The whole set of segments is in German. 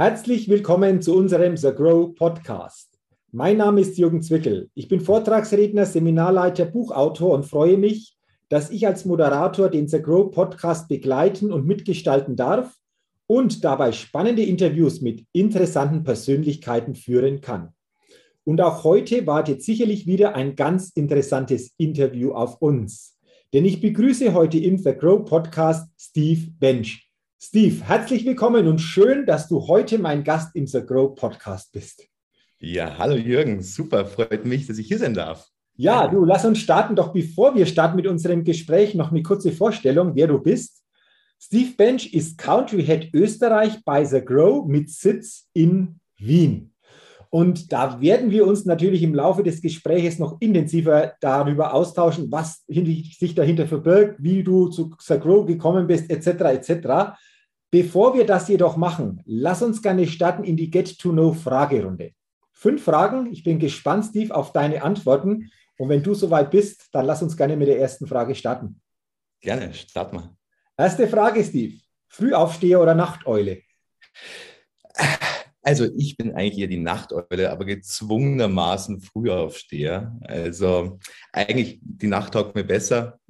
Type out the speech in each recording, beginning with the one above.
Herzlich willkommen zu unserem The Grow Podcast. Mein Name ist Jürgen Zwickel. Ich bin Vortragsredner, Seminarleiter, Buchautor und freue mich, dass ich als Moderator den The Grow Podcast begleiten und mitgestalten darf und dabei spannende Interviews mit interessanten Persönlichkeiten führen kann. Und auch heute wartet sicherlich wieder ein ganz interessantes Interview auf uns. Denn ich begrüße heute im The Grow Podcast Steve Bench. Steve, herzlich willkommen und schön, dass du heute mein Gast im The Grow Podcast bist. Ja, hallo Jürgen, super, freut mich, dass ich hier sein darf. Ja, du, lass uns starten. Doch bevor wir starten mit unserem Gespräch, noch eine kurze Vorstellung, wer du bist. Steve Bench ist Country Head Österreich bei The Grow mit Sitz in Wien. Und da werden wir uns natürlich im Laufe des Gesprächs noch intensiver darüber austauschen, was sich dahinter verbirgt, wie du zu The Grow gekommen bist, etc. etc. Bevor wir das jedoch machen, lass uns gerne starten in die Get-to-Know-Fragerunde. Fünf Fragen. Ich bin gespannt, Steve, auf deine Antworten. Und wenn du soweit bist, dann lass uns gerne mit der ersten Frage starten. Gerne, start mal. Erste Frage, Steve. Frühaufsteher oder Nachteule? Also ich bin eigentlich eher die Nachteule, aber gezwungenermaßen Frühaufsteher. Also eigentlich die Nacht taugt mir besser,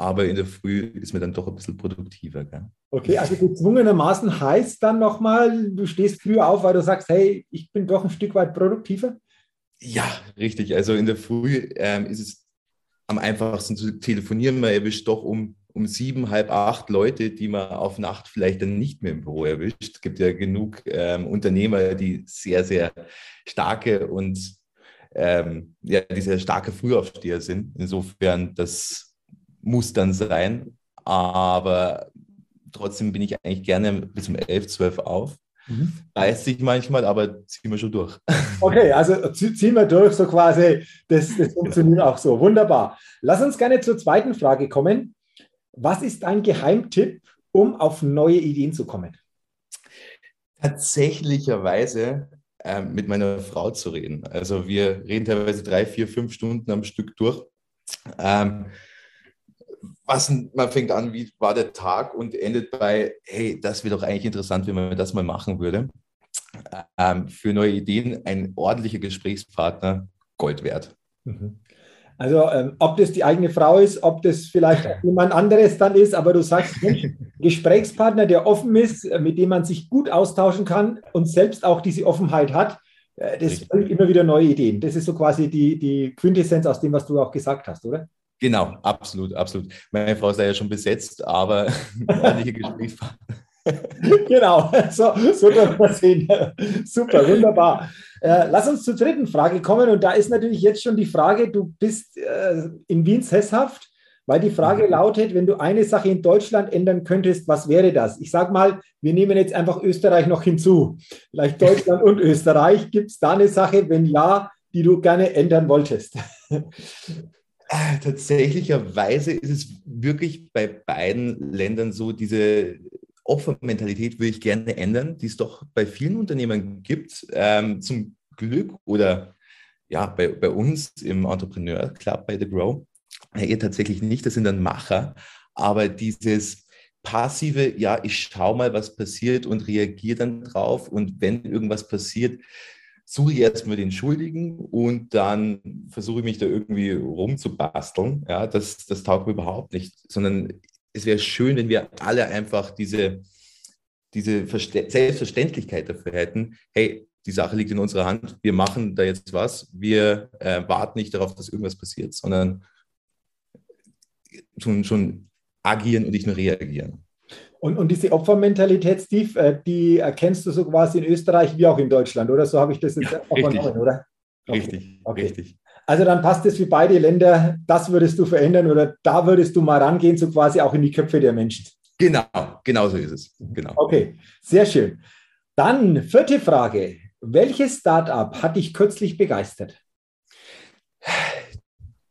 aber in der Früh ist mir dann doch ein bisschen produktiver. Gell? Okay, also gezwungenermaßen heißt dann nochmal, du stehst früher auf, weil du sagst, hey, ich bin doch ein Stück weit produktiver? Ja, richtig. Also in der Früh ähm, ist es am einfachsten zu telefonieren. Man erwischt doch um, um sieben, halb acht Leute, die man auf Nacht vielleicht dann nicht mehr im Büro erwischt. Es gibt ja genug ähm, Unternehmer, die sehr, sehr starke und ähm, ja, die sehr starke Frühaufsteher sind. Insofern, das muss dann sein. Aber trotzdem bin ich eigentlich gerne bis um 11, 12 auf. Mhm. Beißt sich manchmal, aber ziehen wir schon durch. Okay, also ziehen wir durch, so quasi. Das, das funktioniert auch so. Wunderbar. Lass uns gerne zur zweiten Frage kommen. Was ist dein Geheimtipp, um auf neue Ideen zu kommen? Tatsächlicherweise äh, mit meiner Frau zu reden. Also wir reden teilweise drei, vier, fünf Stunden am Stück durch. Ähm, was, man fängt an, wie war der Tag und endet bei, hey, das wäre doch eigentlich interessant, wenn man das mal machen würde. Ähm, für neue Ideen ein ordentlicher Gesprächspartner Gold wert. Mhm. Also ähm, ob das die eigene Frau ist, ob das vielleicht jemand anderes dann ist, aber du sagst, Mensch, Gesprächspartner, der offen ist, mit dem man sich gut austauschen kann und selbst auch diese Offenheit hat, äh, das bringt immer wieder neue Ideen. Das ist so quasi die, die Quintessenz aus dem, was du auch gesagt hast, oder? Genau, absolut, absolut. Meine Frau ist ja schon besetzt, aber ordentliche Gesprächspartner. genau, so, so darf man sehen. Super, wunderbar. Äh, lass uns zur dritten Frage kommen. Und da ist natürlich jetzt schon die Frage, du bist äh, in Wien sesshaft, weil die Frage mhm. lautet, wenn du eine Sache in Deutschland ändern könntest, was wäre das? Ich sage mal, wir nehmen jetzt einfach Österreich noch hinzu. Vielleicht Deutschland und Österreich. Gibt es da eine Sache, wenn ja, die du gerne ändern wolltest? Äh, tatsächlicherweise ist es wirklich bei beiden Ländern so, diese Opfermentalität würde ich gerne ändern, die es doch bei vielen Unternehmen gibt. Ähm, zum Glück oder ja, bei, bei uns im Entrepreneur Club bei The Grow, eher tatsächlich nicht, das sind dann Macher, aber dieses passive, ja, ich schaue mal, was passiert und reagiere dann drauf und wenn irgendwas passiert, suche ich erstmal den Schuldigen und dann versuche ich mich da irgendwie rumzubasteln. Ja, das, das taugt mir überhaupt nicht, sondern es wäre schön, wenn wir alle einfach diese, diese Selbstverständlichkeit dafür hätten, hey, die Sache liegt in unserer Hand, wir machen da jetzt was, wir äh, warten nicht darauf, dass irgendwas passiert, sondern schon, schon agieren und nicht nur reagieren. Und, und diese Opfermentalität, Steve, äh, die erkennst du so quasi in Österreich wie auch in Deutschland, oder? So habe ich das jetzt ja, auch vernommen, oder? Okay. Richtig, okay. richtig. Also dann passt es für beide Länder, das würdest du verändern oder da würdest du mal rangehen, so quasi auch in die Köpfe der Menschen. Genau, genau so ist es. Genau. Okay, sehr schön. Dann vierte Frage. Welches Startup hat dich kürzlich begeistert?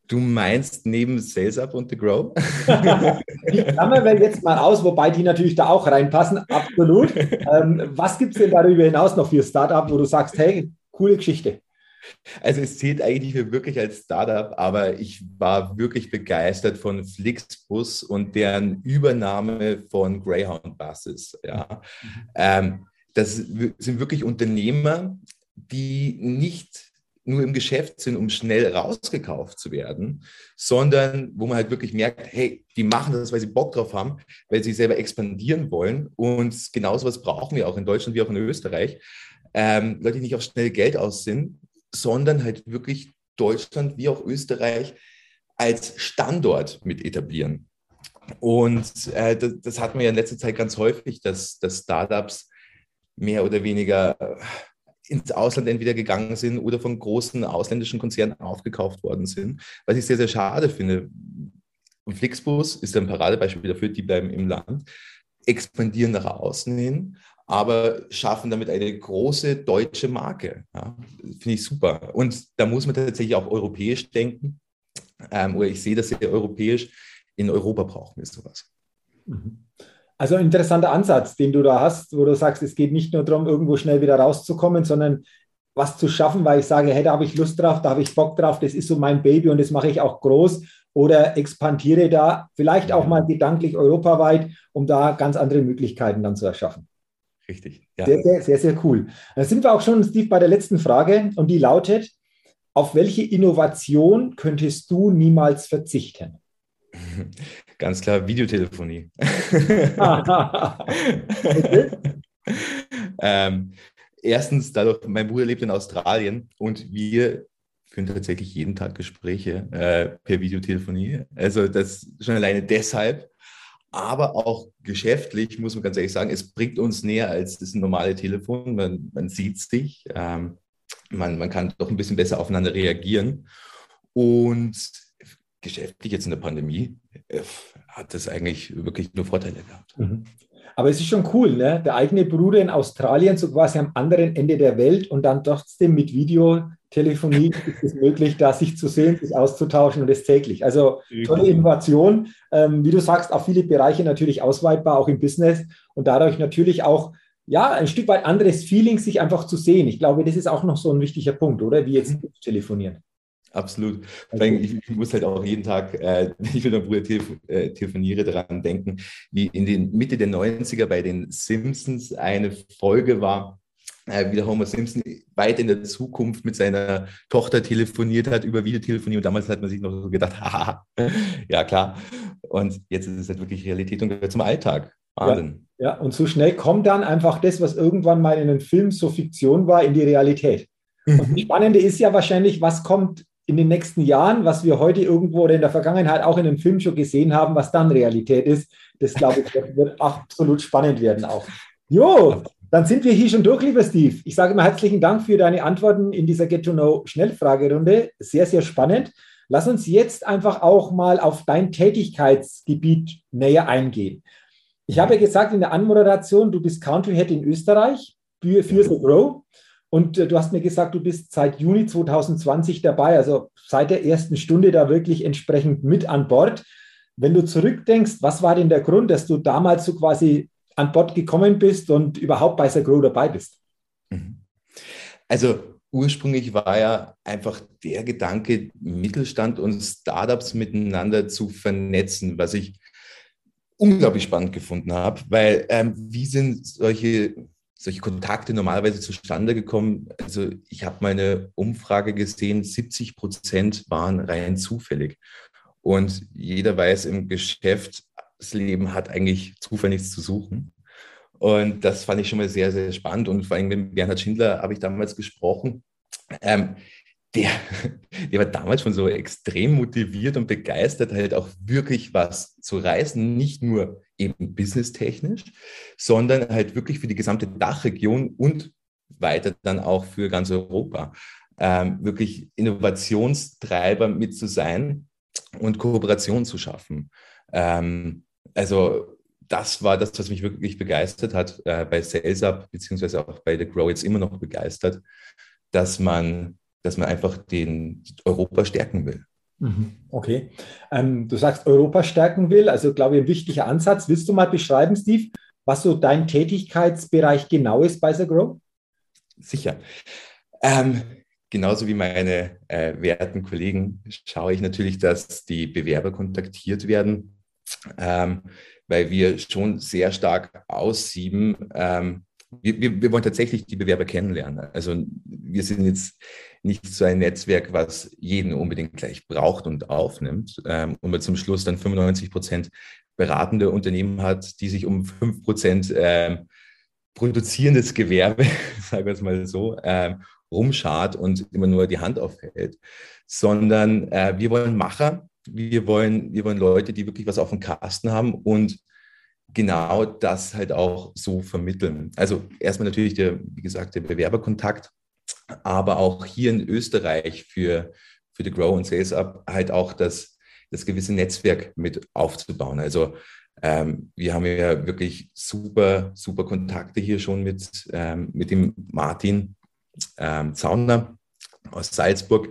Du meinst neben Sales Up und The Grow? die klammern wir jetzt mal aus, wobei die natürlich da auch reinpassen, absolut. Ähm, was gibt es denn darüber hinaus noch für Startup, wo du sagst, hey, coole Geschichte? Also es zählt eigentlich nicht wirklich als Startup, aber ich war wirklich begeistert von Flixbus und deren Übernahme von Greyhound Buses. Ja. Mhm. Ähm, das sind wirklich Unternehmer, die nicht nur im Geschäft sind, um schnell rausgekauft zu werden, sondern wo man halt wirklich merkt, hey, die machen das, weil sie Bock drauf haben, weil sie selber expandieren wollen. Und genauso was brauchen wir auch in Deutschland wie auch in Österreich. Ähm, Leute, die nicht auf schnell Geld aus sind, sondern halt wirklich Deutschland wie auch Österreich als Standort mit etablieren. Und äh, das, das hat man ja in letzter Zeit ganz häufig, dass, dass Startups mehr oder weniger ins Ausland entweder gegangen sind oder von großen ausländischen Konzernen aufgekauft worden sind, was ich sehr, sehr schade finde. Und Flixbus ist ein Paradebeispiel dafür, die bleiben im Land, expandieren nach außen hin, aber schaffen damit eine große deutsche Marke. Ja, Finde ich super. Und da muss man tatsächlich auch europäisch denken, ähm, oder ich sehe das sehr europäisch. In Europa brauchen wir sowas. Mhm. Also ein interessanter Ansatz, den du da hast, wo du sagst, es geht nicht nur darum, irgendwo schnell wieder rauszukommen, sondern was zu schaffen, weil ich sage, hey, da habe ich Lust drauf, da habe ich Bock drauf, das ist so mein Baby und das mache ich auch groß oder expandiere da vielleicht auch mal gedanklich europaweit, um da ganz andere Möglichkeiten dann zu erschaffen. Richtig. Ja. Sehr, sehr, sehr, sehr cool. Da sind wir auch schon, Steve, bei der letzten Frage und die lautet, auf welche Innovation könntest du niemals verzichten? Ganz klar, Videotelefonie. ähm, erstens, dadurch, mein Bruder lebt in Australien und wir führen tatsächlich jeden Tag Gespräche äh, per Videotelefonie. Also das schon alleine deshalb. Aber auch geschäftlich muss man ganz ehrlich sagen, es bringt uns näher als das normale Telefon. Man, man sieht sich, ähm, man, man kann doch ein bisschen besser aufeinander reagieren. Und geschäftlich jetzt in der Pandemie hat das eigentlich wirklich nur Vorteile gehabt. Mhm. Aber es ist schon cool, ne? Der eigene Bruder in Australien, so quasi am anderen Ende der Welt und dann trotzdem mit Videotelefonie ist es möglich, da sich zu sehen, sich auszutauschen und das täglich. Also tolle Innovation. Ähm, wie du sagst, auf viele Bereiche natürlich ausweitbar, auch im Business und dadurch natürlich auch ja, ein Stück weit anderes Feeling, sich einfach zu sehen. Ich glaube, das ist auch noch so ein wichtiger Punkt, oder? Wie jetzt mhm. telefonieren. Absolut. Ich, ich, muss halt auch jeden Tag, äh, wenn ich mit meinem Bruder telef äh, telefoniere, daran denken, wie in den Mitte der 90er bei den Simpsons eine Folge war, äh, wie der Homer Simpson weit in der Zukunft mit seiner Tochter telefoniert hat über Videotelefonie und damals hat man sich noch so gedacht, haha, ja klar. Und jetzt ist es halt wirklich Realität und gehört zum Alltag. Wahnsinn. Ja, ja, und so schnell kommt dann einfach das, was irgendwann mal in einem Film so Fiktion war, in die Realität. Und das Spannende ist ja wahrscheinlich, was kommt in den nächsten Jahren, was wir heute irgendwo oder in der Vergangenheit auch in einem Film schon gesehen haben, was dann Realität ist. Das glaube ich, wird absolut spannend werden auch. Jo, dann sind wir hier schon durch, lieber Steve. Ich sage mal herzlichen Dank für deine Antworten in dieser Get-to-Know-Schnellfragerunde. Sehr, sehr spannend. Lass uns jetzt einfach auch mal auf dein Tätigkeitsgebiet näher eingehen. Ich habe ja gesagt in der Anmoderation, du bist Country Head in Österreich für, für The Grow. Und äh, du hast mir gesagt, du bist seit Juni 2020 dabei, also seit der ersten Stunde da wirklich entsprechend mit an Bord. Wenn du zurückdenkst, was war denn der Grund, dass du damals so quasi an Bord gekommen bist und überhaupt bei Grow dabei bist? Mhm. Also ursprünglich war ja einfach der Gedanke, Mittelstand und Startups miteinander zu vernetzen, was ich unglaublich spannend gefunden habe, weil ähm, wie sind solche solche Kontakte normalerweise zustande gekommen? Also ich habe meine Umfrage gesehen, 70 Prozent waren rein zufällig. Und jeder weiß im Geschäft, das Leben hat eigentlich Zufall nichts zu suchen. Und das fand ich schon mal sehr, sehr spannend. Und vor allem mit Bernhard Schindler habe ich damals gesprochen. Ähm, der, der war damals schon so extrem motiviert und begeistert, halt auch wirklich was zu reißen, nicht nur eben businesstechnisch, sondern halt wirklich für die gesamte Dachregion und weiter dann auch für ganz Europa. Ähm, wirklich Innovationstreiber mit zu sein und Kooperation zu schaffen. Ähm, also das war das, was mich wirklich begeistert hat äh, bei SalesUp, beziehungsweise auch bei The Grow jetzt immer noch begeistert, dass man dass man einfach den Europa stärken will. Mhm. Okay. Ähm, du sagst, Europa stärken will, also glaube ich, ein wichtiger Ansatz. Willst du mal beschreiben, Steve, was so dein Tätigkeitsbereich genau ist bei The Grow? Sicher. Ähm, genauso wie meine äh, werten Kollegen schaue ich natürlich, dass die Bewerber kontaktiert werden, ähm, weil wir schon sehr stark aussieben, ähm, wir, wir, wir wollen tatsächlich die Bewerber kennenlernen. Also wir sind jetzt nicht so ein Netzwerk, was jeden unbedingt gleich braucht und aufnimmt. Ähm, und man zum Schluss dann 95 Prozent beratende Unternehmen hat, die sich um 5 Prozent ähm, produzierendes Gewerbe, sagen wir es mal so, ähm, rumschart und immer nur die Hand aufhält, sondern äh, wir wollen Macher, wir wollen, wir wollen Leute, die wirklich was auf dem Kasten haben und genau das halt auch so vermitteln. Also erstmal natürlich der, wie gesagt, der Bewerberkontakt, aber auch hier in Österreich für, für The Grow und Sales Up halt auch das, das gewisse Netzwerk mit aufzubauen. Also ähm, wir haben ja wirklich super, super Kontakte hier schon mit, ähm, mit dem Martin ähm, Zauner aus Salzburg,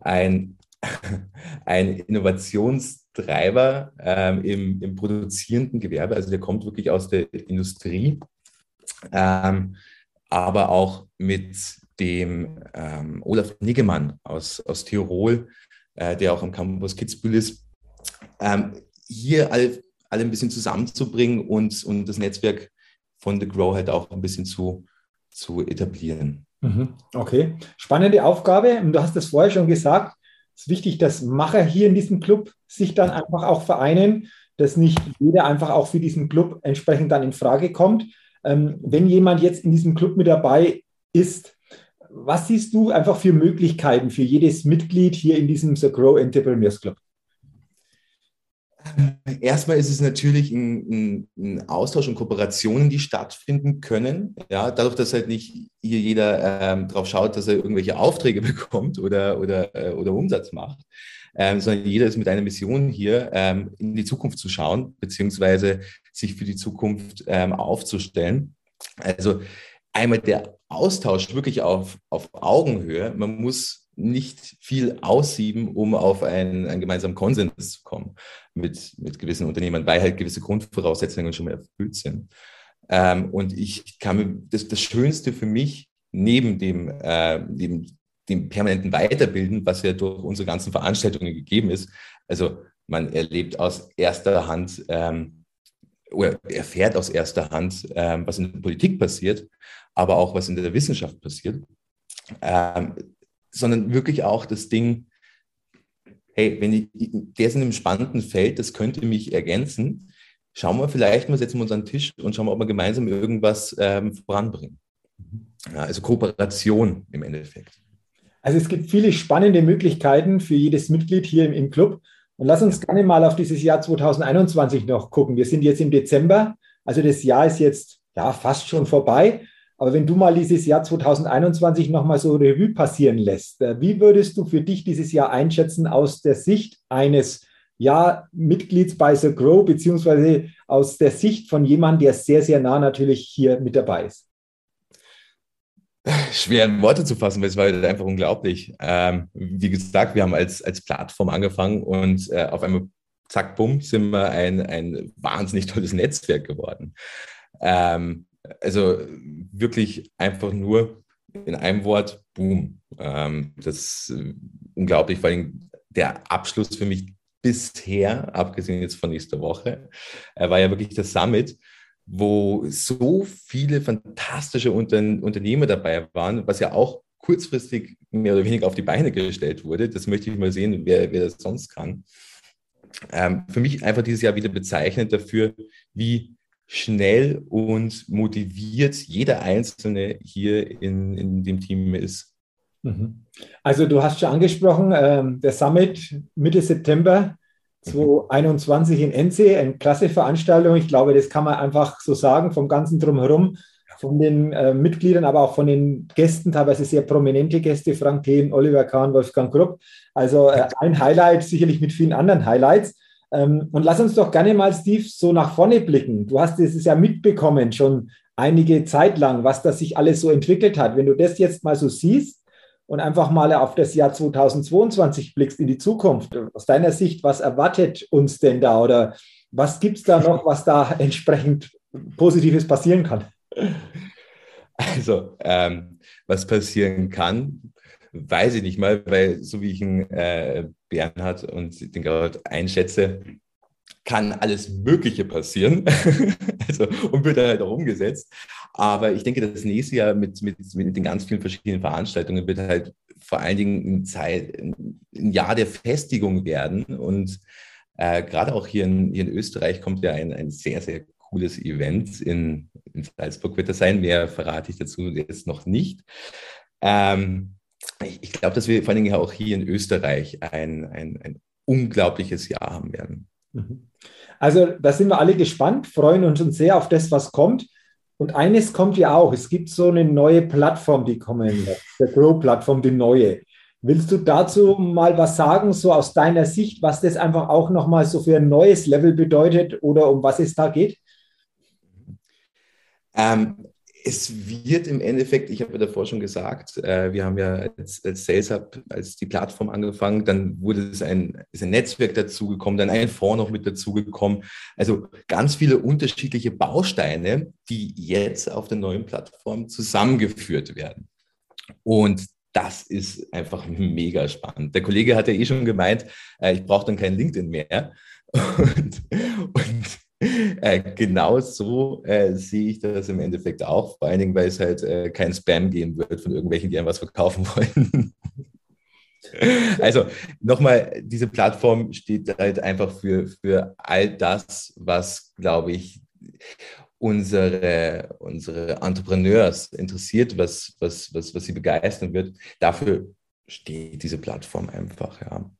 ein, ein Innovationstreiber ähm, im, im produzierenden Gewerbe. Also der kommt wirklich aus der Industrie, ähm, aber auch mit dem ähm, Olaf Niggemann aus, aus Tirol, äh, der auch am Campus Kitzbühel ist, ähm, hier alle, alle ein bisschen zusammenzubringen und, und das Netzwerk von The Grow halt auch ein bisschen zu, zu etablieren. Mhm. Okay, spannende Aufgabe. Und du hast es vorher schon gesagt, es ist wichtig, dass Macher hier in diesem Club sich dann einfach auch vereinen, dass nicht jeder einfach auch für diesen Club entsprechend dann in Frage kommt. Ähm, wenn jemand jetzt in diesem Club mit dabei ist, was siehst du einfach für Möglichkeiten für jedes Mitglied hier in diesem The Grow Entrepreneurs Club? Erstmal ist es natürlich ein, ein, ein, Austausch und Kooperationen, die stattfinden können. Ja, dadurch, dass halt nicht hier jeder ähm, darauf schaut, dass er irgendwelche Aufträge bekommt oder, oder, äh, oder Umsatz macht, ähm, sondern jeder ist mit einer Mission hier, ähm, in die Zukunft zu schauen, beziehungsweise sich für die Zukunft ähm, aufzustellen. Also einmal der Austausch wirklich auf, auf Augenhöhe. Man muss nicht viel aussieben, um auf einen, einen gemeinsamen Konsens zu kommen mit, mit gewissen Unternehmen, weil halt gewisse Grundvoraussetzungen schon mal erfüllt sind. Ähm, und ich kann mir, das, das Schönste für mich neben dem, äh, dem, dem permanenten Weiterbilden, was ja durch unsere ganzen Veranstaltungen gegeben ist, also man erlebt aus erster Hand ähm, oder erfährt aus erster Hand, ähm, was in der Politik passiert, aber auch was in der Wissenschaft passiert. Ähm, sondern wirklich auch das Ding, hey, wenn ich, der ist in einem spannenden Feld, das könnte mich ergänzen, schauen wir vielleicht mal, setzen wir uns an den Tisch und schauen wir, ob wir gemeinsam irgendwas ähm, voranbringen. Ja, also Kooperation im Endeffekt. Also es gibt viele spannende Möglichkeiten für jedes Mitglied hier im, im Club. Und lass uns gerne mal auf dieses Jahr 2021 noch gucken. Wir sind jetzt im Dezember, also das Jahr ist jetzt ja fast schon vorbei. Aber wenn du mal dieses Jahr 2021 nochmal so Revue passieren lässt, äh, wie würdest du für dich dieses Jahr einschätzen aus der Sicht eines ja, Mitglieds bei The Grow, beziehungsweise aus der Sicht von jemandem, der sehr, sehr nah natürlich hier mit dabei ist? Schwer in Worte zu fassen, weil es war einfach unglaublich. Ähm, wie gesagt, wir haben als, als Plattform angefangen und äh, auf einmal, zack, bumm, sind wir ein, ein wahnsinnig tolles Netzwerk geworden. Ähm, also wirklich einfach nur in einem Wort, boom. Ähm, das ist äh, unglaublich, vor allem der Abschluss für mich bisher, abgesehen jetzt von nächster Woche, äh, war ja wirklich das Summit, wo so viele fantastische Unter Unternehmer dabei waren, was ja auch kurzfristig mehr oder weniger auf die Beine gestellt wurde. Das möchte ich mal sehen, wer, wer das sonst kann. Ähm, für mich einfach dieses Jahr wieder bezeichnend dafür, wie schnell und motiviert jeder Einzelne hier in, in dem Team ist. Mhm. Also du hast schon angesprochen, ähm, der Summit Mitte September 2021 in NC, eine klasse Veranstaltung. Ich glaube, das kann man einfach so sagen, vom ganzen Drumherum, von den äh, Mitgliedern, aber auch von den Gästen, teilweise sehr prominente Gäste, Frank Thien, Oliver Kahn, Wolfgang Grupp. Also äh, ein Highlight, sicherlich mit vielen anderen Highlights. Ähm, und lass uns doch gerne mal, Steve, so nach vorne blicken. Du hast es ja mitbekommen, schon einige Zeit lang, was das sich alles so entwickelt hat. Wenn du das jetzt mal so siehst und einfach mal auf das Jahr 2022 blickst in die Zukunft, aus deiner Sicht, was erwartet uns denn da oder was gibt es da noch, was da entsprechend Positives passieren kann? Also, ähm, was passieren kann, weiß ich nicht mal, weil so wie ich ihn äh, Bernhard und den gerade einschätze, kann alles Mögliche passieren also, und wird dann halt auch umgesetzt. Aber ich denke, das nächste Jahr mit, mit, mit den ganz vielen verschiedenen Veranstaltungen wird halt vor allen Dingen ein, Zeit, ein Jahr der Festigung werden. Und äh, gerade auch hier in, hier in Österreich kommt ja ein, ein sehr, sehr cooles Event in, in Salzburg wird das sein. Mehr verrate ich dazu jetzt noch nicht. Ähm, ich, ich glaube, dass wir vor allen Dingen auch hier in Österreich ein, ein, ein unglaubliches Jahr haben werden. Mhm. Also da sind wir alle gespannt, freuen uns schon sehr auf das, was kommt. Und eines kommt ja auch, es gibt so eine neue Plattform, die kommen wird, der Grow-Plattform, die neue. Willst du dazu mal was sagen, so aus deiner Sicht, was das einfach auch nochmal so für ein neues Level bedeutet oder um was es da geht? Ähm, es wird im Endeffekt, ich habe ja davor schon gesagt, äh, wir haben ja als, als Sales Hub, als die Plattform angefangen, dann wurde es ein, ist ein Netzwerk dazugekommen, dann ein Fonds noch mit dazugekommen. Also ganz viele unterschiedliche Bausteine, die jetzt auf der neuen Plattform zusammengeführt werden. Und das ist einfach mega spannend. Der Kollege hat ja eh schon gemeint, äh, ich brauche dann kein LinkedIn mehr. Und, und äh, genau so äh, sehe ich das im Endeffekt auch, vor allen Dingen, weil es halt äh, kein Spam geben wird von irgendwelchen, die einem was verkaufen wollen. also nochmal, diese Plattform steht halt einfach für, für all das, was, glaube ich, unsere, unsere Entrepreneurs interessiert, was, was, was, was sie begeistern wird. Dafür steht diese Plattform einfach, ja.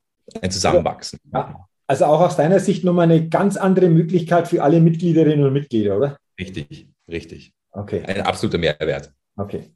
Ein Zusammenwachsen. Ja, also auch aus deiner Sicht nochmal eine ganz andere Möglichkeit für alle Mitgliederinnen und Mitglieder, oder? Richtig, richtig. Okay. Ein absoluter Mehrwert. Okay.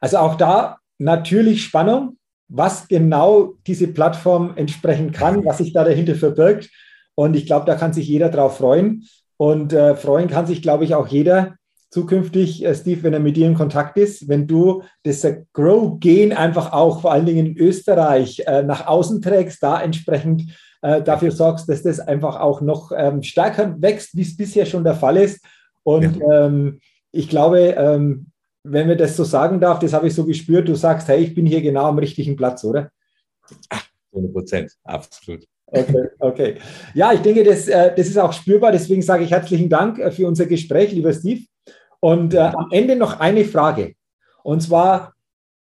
Also auch da natürlich Spannung, was genau diese Plattform entsprechen kann, was sich da dahinter verbirgt. Und ich glaube, da kann sich jeder drauf freuen. Und äh, freuen kann sich, glaube ich, auch jeder zukünftig, äh, Steve, wenn er mit dir in Kontakt ist, wenn du das äh, Grow-Gen einfach auch vor allen Dingen in Österreich äh, nach außen trägst, da entsprechend äh, dafür sorgst, dass das einfach auch noch ähm, stärker wächst, wie es bisher schon der Fall ist. Und ja. ähm, ich glaube, ähm, wenn man das so sagen darf, das habe ich so gespürt, du sagst, hey, ich bin hier genau am richtigen Platz, oder? 100 Prozent, absolut. Okay, okay. Ja, ich denke, das, äh, das ist auch spürbar. Deswegen sage ich herzlichen Dank äh, für unser Gespräch, lieber Steve. Und äh, am Ende noch eine Frage. Und zwar,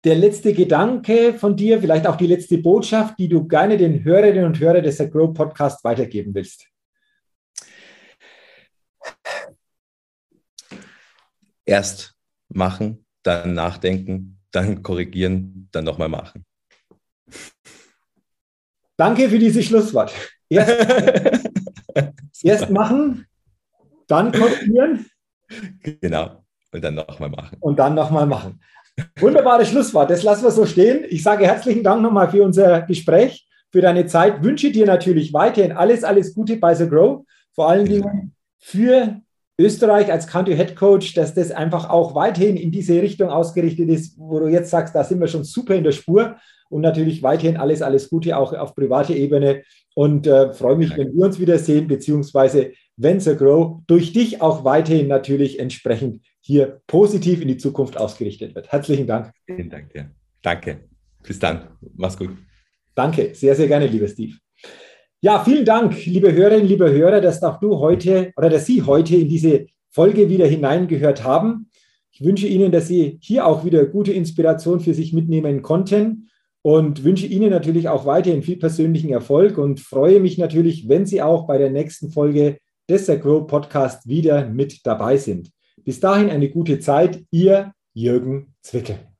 der letzte Gedanke von dir, vielleicht auch die letzte Botschaft, die du gerne den Hörerinnen und Hörern des Grow Podcast weitergeben willst? Erst machen, dann nachdenken, dann korrigieren, dann nochmal machen. Danke für dieses Schlusswort. Erst, erst machen, dann korrigieren. Genau. Und dann nochmal machen. Und dann nochmal machen. Wunderbares Schlusswort. Das lassen wir so stehen. Ich sage herzlichen Dank nochmal für unser Gespräch, für deine Zeit. Wünsche dir natürlich weiterhin alles, alles Gute bei The Grow. Vor allen Dingen für Österreich als Country Head Coach, dass das einfach auch weiterhin in diese Richtung ausgerichtet ist, wo du jetzt sagst, da sind wir schon super in der Spur. Und natürlich weiterhin alles, alles Gute auch auf privater Ebene. Und äh, freue mich, wenn wir uns wiedersehen, beziehungsweise wenn The Grow durch dich auch weiterhin natürlich entsprechend hier positiv in die Zukunft ausgerichtet wird. Herzlichen Dank. Vielen Dank dir. Danke. Bis dann. Mach's gut. Danke. Sehr, sehr gerne, lieber Steve. Ja, vielen Dank, liebe Hörerinnen, liebe Hörer, dass auch du heute oder dass Sie heute in diese Folge wieder hineingehört haben. Ich wünsche Ihnen, dass Sie hier auch wieder gute Inspiration für sich mitnehmen konnten und wünsche Ihnen natürlich auch weiterhin viel persönlichen Erfolg und freue mich natürlich, wenn Sie auch bei der nächsten Folge des Grow Podcast wieder mit dabei sind. Bis dahin eine gute Zeit, Ihr Jürgen Zwickel.